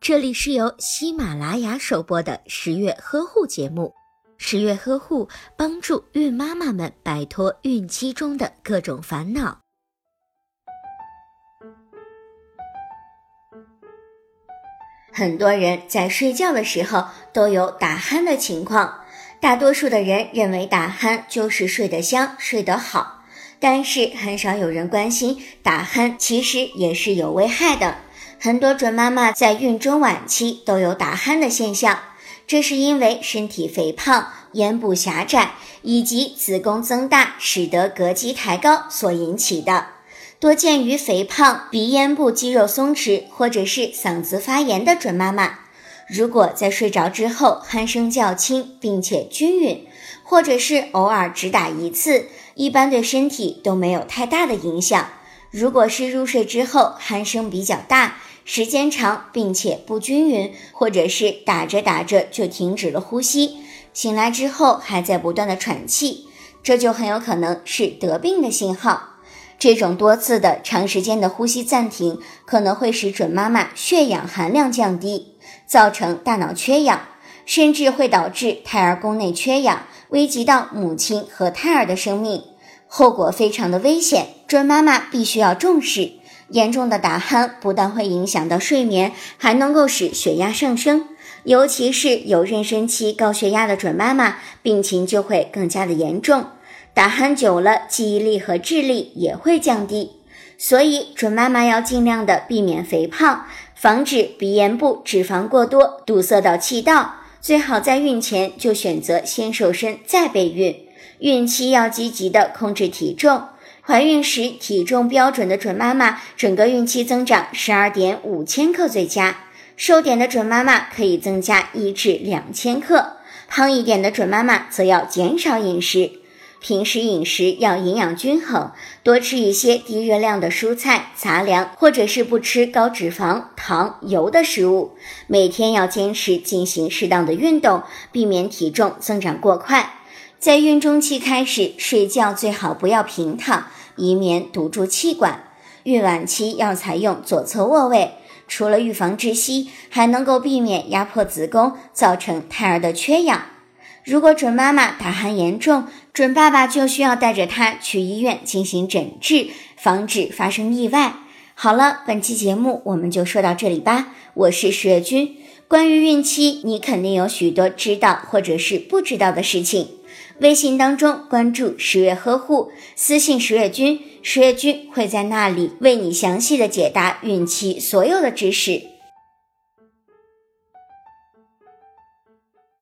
这里是由喜马拉雅首播的十月呵护节目。十月呵护帮助孕妈妈们摆脱孕期中的各种烦恼。很多人在睡觉的时候都有打鼾的情况，大多数的人认为打鼾就是睡得香、睡得好，但是很少有人关心打鼾其实也是有危害的。很多准妈妈在孕中晚期都有打鼾的现象，这是因为身体肥胖、咽部狭窄以及子宫增大，使得膈肌抬高所引起的。多见于肥胖、鼻咽部肌肉松弛或者是嗓子发炎的准妈妈。如果在睡着之后鼾声较轻，并且均匀，或者是偶尔只打一次，一般对身体都没有太大的影响。如果是入睡之后鼾声比较大，时间长，并且不均匀，或者是打着打着就停止了呼吸，醒来之后还在不断的喘气，这就很有可能是得病的信号。这种多次的长时间的呼吸暂停，可能会使准妈妈血氧含量降低，造成大脑缺氧，甚至会导致胎儿宫内缺氧，危及到母亲和胎儿的生命，后果非常的危险。准妈妈必须要重视。严重的打鼾不但会影响到睡眠，还能够使血压上升，尤其是有妊娠期高血压的准妈妈，病情就会更加的严重。打鼾久了，记忆力和智力也会降低，所以准妈妈要尽量的避免肥胖，防止鼻咽部脂肪过多堵塞到气道。最好在孕前就选择先瘦身再备孕，孕期要积极的控制体重。怀孕时体重标准的准妈妈，整个孕期增长十二点五千克最佳；瘦点的准妈妈可以增加一至两千克；胖一点的准妈妈则要减少饮食。平时饮食要营养均衡，多吃一些低热量的蔬菜、杂粮，或者是不吃高脂肪、糖、油的食物。每天要坚持进行适当的运动，避免体重增长过快。在孕中期开始睡觉最好不要平躺，以免堵住气管。孕晚期要采用左侧卧位，除了预防窒息，还能够避免压迫子宫，造成胎儿的缺氧。如果准妈妈打鼾严重，准爸爸就需要带着她去医院进行诊治，防止发生意外。好了，本期节目我们就说到这里吧。我是十月君，关于孕期，你肯定有许多知道或者是不知道的事情。微信当中关注十月呵护，私信十月君，十月君会在那里为你详细的解答孕期所有的知识。